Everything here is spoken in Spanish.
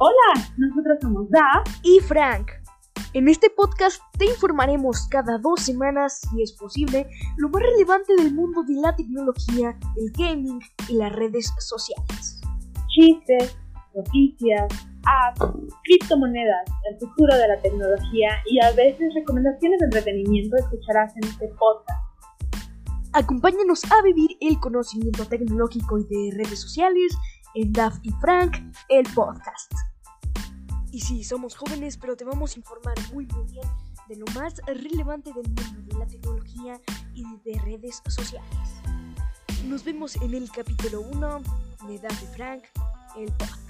Hola, nosotros somos Da y Frank. En este podcast te informaremos cada dos semanas, si es posible, lo más relevante del mundo de la tecnología, el gaming y las redes sociales. Chistes, noticias, apps, criptomonedas, el futuro de la tecnología y a veces recomendaciones de entretenimiento escucharás en este podcast. Acompáñanos a vivir el conocimiento tecnológico y de redes sociales en DAF y Frank, el podcast. Y sí, somos jóvenes, pero te vamos a informar muy muy bien de lo más relevante del mundo de la tecnología y de redes sociales. Nos vemos en el capítulo 1 de y Frank, el podcast.